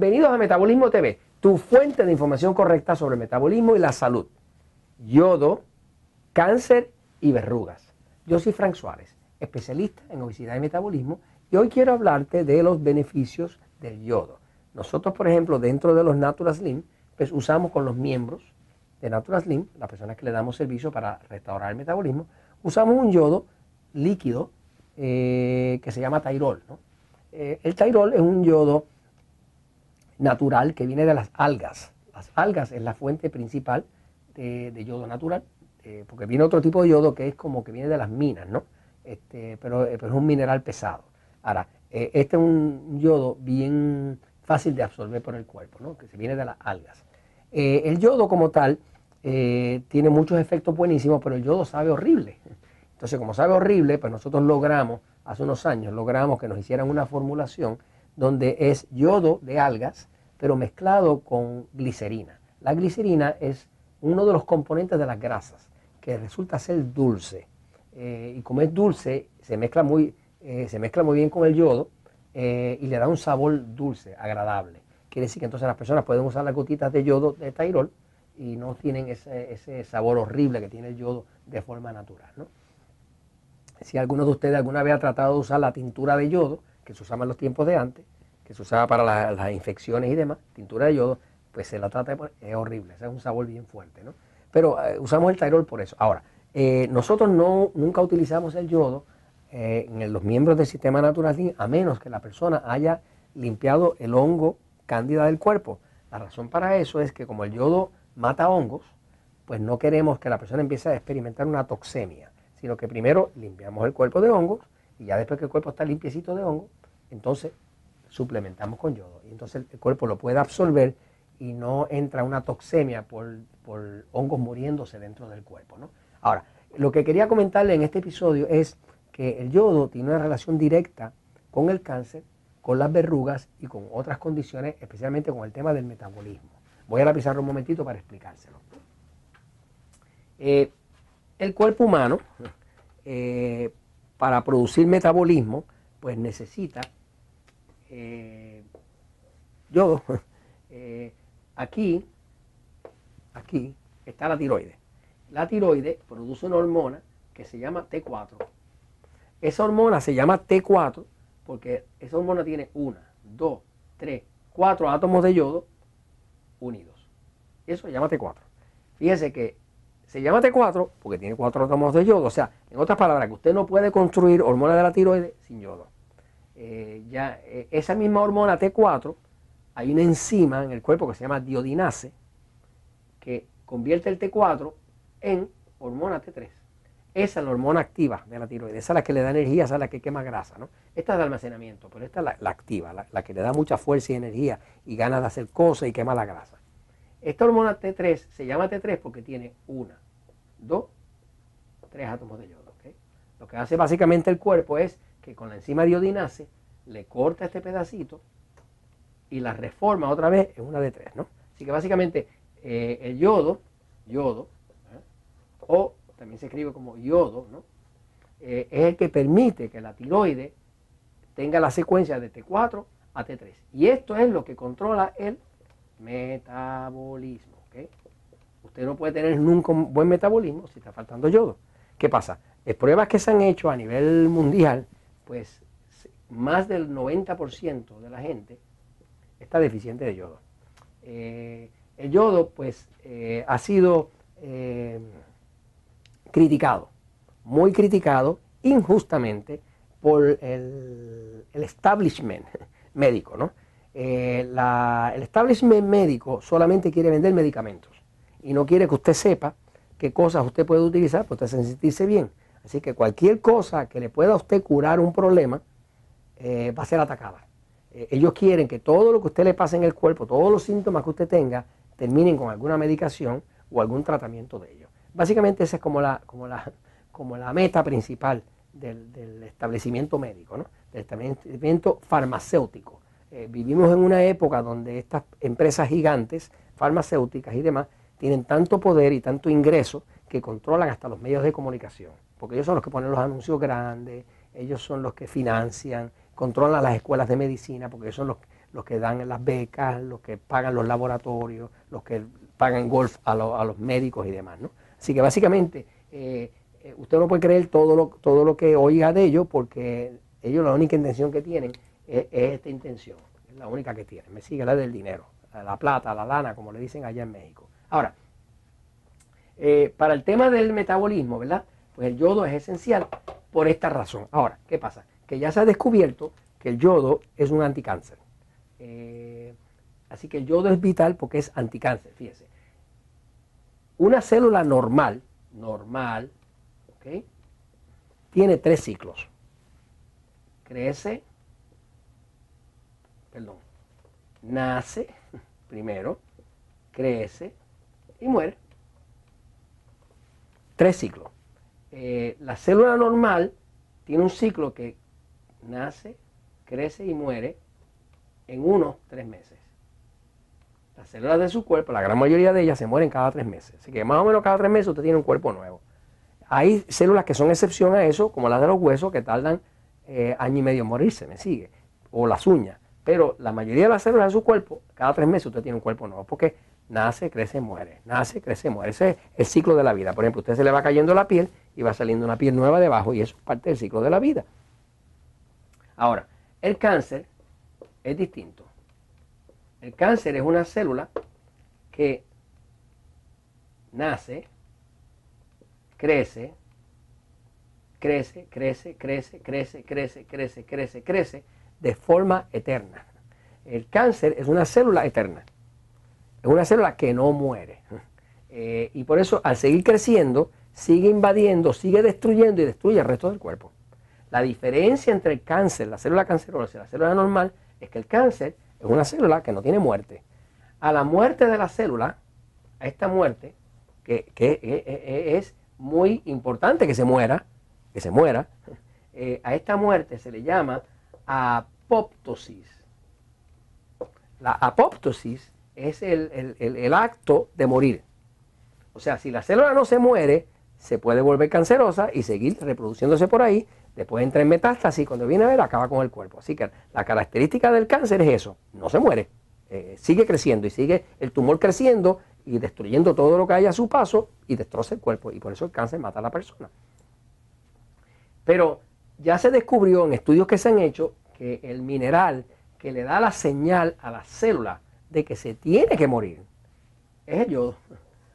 Bienvenidos a Metabolismo TV, tu fuente de información correcta sobre el metabolismo y la salud. Yodo, cáncer y verrugas. Yo soy Frank Suárez, especialista en obesidad y metabolismo, y hoy quiero hablarte de los beneficios del yodo. Nosotros, por ejemplo, dentro de los Natural Slim, pues usamos con los miembros de Natural Slim, las personas que le damos servicio para restaurar el metabolismo, usamos un yodo líquido eh, que se llama Tairol. Eh, el Tairol es un yodo natural que viene de las algas. Las algas es la fuente principal de, yodo natural, eh, porque viene otro tipo de yodo que es como que viene de las minas, ¿no? Este, pero, es un mineral pesado. Ahora, este es un yodo bien fácil de absorber por el cuerpo, ¿no? que se viene de las algas. el yodo como tal tiene muchos efectos buenísimos, pero el yodo sabe horrible. Entonces, como sabe horrible, pues nosotros logramos, hace unos años, logramos que nos hicieran una formulación donde es yodo de algas, pero mezclado con glicerina. La glicerina es uno de los componentes de las grasas, que resulta ser dulce. Eh, y como es dulce, se mezcla muy, eh, se mezcla muy bien con el yodo eh, y le da un sabor dulce, agradable. Quiere decir que entonces las personas pueden usar las gotitas de yodo de Tairol y no tienen ese, ese sabor horrible que tiene el yodo de forma natural. ¿no? Si alguno de ustedes alguna vez ha tratado de usar la tintura de yodo, que se usaba en los tiempos de antes, que se usaba para las infecciones y demás, tintura de yodo, pues se la trata de es horrible, es un sabor bien fuerte, ¿no? Pero eh, usamos el Tyrol por eso. Ahora, eh, nosotros no, nunca utilizamos el yodo eh, en los miembros del sistema natural a menos que la persona haya limpiado el hongo cándida del cuerpo. La razón para eso es que como el yodo mata hongos, pues no queremos que la persona empiece a experimentar una toxemia sino que primero limpiamos el cuerpo de hongos y ya después que el cuerpo está limpiecito de hongos, entonces suplementamos con yodo. Y entonces el cuerpo lo puede absorber y no entra una toxemia por, hongos muriéndose dentro del cuerpo. ¿no? Ahora, lo que quería comentarle en este episodio es que el yodo tiene una relación directa con el cáncer, con las verrugas y con otras condiciones, especialmente con el tema del metabolismo. Voy a la pizarra un momentito para explicárselo. Eh, el cuerpo humano, eh, para producir metabolismo, pues necesita eh, yodo. Eh, aquí, aquí está la tiroides. La tiroides produce una hormona que se llama T4. Esa hormona se llama T4 porque esa hormona tiene una, dos, tres, cuatro átomos de yodo unidos. Eso se llama T4. Fíjese que se llama T4 porque tiene cuatro átomos de yodo. O sea, en otras palabras, que usted no puede construir hormona de la tiroides sin yodo. Eh, ya, eh, esa misma hormona T4, hay una enzima en el cuerpo que se llama diodinase, que convierte el T4 en hormona T3. Esa es la hormona activa de la tiroides, esa es la que le da energía, esa es la que quema grasa. ¿no? Esta es de almacenamiento, pero esta es la, activa, la, la, que le da mucha fuerza y energía y ganas de hacer cosas y quema la grasa. Esta hormona T3 se llama T3 porque tiene una, dos, tres átomos de yodo. Lo que hace básicamente el cuerpo es que con la enzima diodinase le corta este pedacito y la reforma otra vez en una de tres. ¿no? Así que básicamente eh, el yodo, yodo, ¿eh? o también se escribe como yodo, ¿no? Eh, es el que permite que la tiroide tenga la secuencia de T4 a T3. Y esto es lo que controla el metabolismo. Usted no puede tener nunca un buen metabolismo si está faltando yodo. ¿Qué pasa? En pruebas que se han hecho a nivel mundial, pues más del 90% de la gente está deficiente de yodo. Eh, el yodo, pues, eh, ha sido eh, criticado, muy criticado, injustamente, por el, el establishment médico, ¿no? El establishment médico solamente quiere vender medicamentos y no quiere que usted sepa qué cosas usted puede utilizar para usted sentirse bien. Así que cualquier cosa que le pueda a usted curar un problema eh, va a ser atacada. Eh, ellos quieren que todo lo que usted le pase en el cuerpo, todos los síntomas que usted tenga, terminen con alguna medicación o algún tratamiento de ellos. Básicamente esa es como la, como la, como la meta principal del, establecimiento médico, del establecimiento farmacéutico. Eh, vivimos en una época donde estas empresas gigantes, farmacéuticas y demás, tienen tanto poder y tanto ingreso que controlan hasta los medios de comunicación. Porque ellos son los que ponen los anuncios grandes, ellos son los que financian controlan las escuelas de medicina, porque son los, los que dan las becas, los que pagan los laboratorios, los que pagan golf a, a los médicos y demás. ¿no? Así que básicamente eh, eh, usted no puede creer todo lo, todo lo que oiga de ellos porque ellos la única intención que tienen es, esta intención, es la única que tienen. Me sigue la del dinero, la plata, la lana, como le dicen allá en México. Ahora, eh, para el tema del metabolismo, ¿verdad? Pues el yodo es esencial por esta razón. Ahora, ¿qué pasa? Que ya se ha descubierto que el yodo es un anticáncer. así que el yodo es vital porque es anticáncer, fíjese. Una célula normal, normal, ¿ok? Tiene tres ciclos. Crece, perdón, nace primero, crece y muere. Tres ciclos. Eh, la célula normal tiene un ciclo que nace, crece y muere en unos tres meses. Las células de su cuerpo, la gran mayoría de ellas se mueren cada tres meses. Así que más o menos cada tres meses usted tiene un cuerpo nuevo. Hay células que son excepción a eso, como las de los huesos, que tardan eh, año y medio en morirse, me sigue, o las uñas. Pero la mayoría de las células de su cuerpo, cada tres meses usted tiene un cuerpo nuevo, porque nace, crece, muere, nace, crece, muere. Ese es el ciclo de la vida. Por ejemplo, usted se le va cayendo la piel y va saliendo una piel nueva debajo y eso es parte del ciclo de la vida. Ahora, el cáncer es distinto. El cáncer es una célula que nace, crece, crece, crece, crece, crece, crece, crece, crece, crece, de forma eterna. El cáncer es una célula eterna. Es una célula que no muere. Eh, y por eso al seguir creciendo, sigue invadiendo, sigue destruyendo y destruye el resto del cuerpo. La diferencia entre el cáncer, la célula cancerosa y la célula normal es que el cáncer es una célula que no tiene muerte. A la muerte de la célula, a esta muerte, que, es muy importante que se muera, que se muera, eh, a esta muerte se le llama apoptosis. La apoptosis es el, el, acto de morir. O sea, si la célula no se muere, se puede volver cancerosa y seguir reproduciéndose por ahí Después entra en metástasis y cuando viene a ver acaba con el cuerpo. Así que la característica del cáncer es eso, no se muere, eh, sigue creciendo y sigue el tumor creciendo y destruyendo todo lo que hay a su paso y destroza el cuerpo. Y por eso el cáncer mata a la persona. Pero ya se descubrió en estudios que se han hecho que el mineral que le da la señal a la célula de que se tiene que morir es el yodo.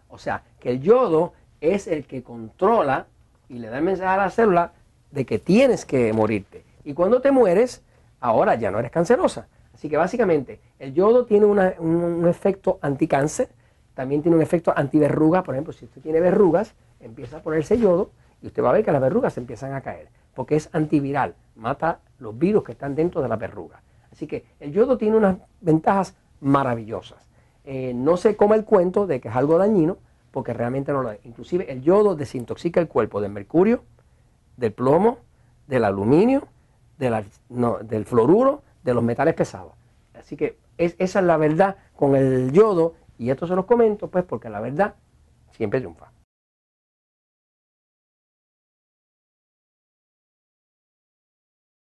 O sea, que el yodo es el que controla y le da el mensaje a la célula de que tienes que morirte. Y cuando te mueres, ahora ya no eres cancerosa. Así que básicamente el yodo tiene un, efecto anticáncer, también tiene un efecto antiverruga. Por ejemplo, si usted tiene verrugas, empieza a ponerse yodo y usted va a ver que las verrugas empiezan a caer, porque es antiviral, mata los virus que están dentro de la verruga. Así que el yodo tiene unas ventajas maravillosas. Eh, no se coma el cuento de que es algo dañino, porque realmente no lo es. Inclusive el yodo desintoxica el cuerpo del mercurio, del plomo, del aluminio, del fluoruro, de los metales pesados. Así que esa es la verdad con el yodo y esto se los comento pues porque la verdad siempre triunfa.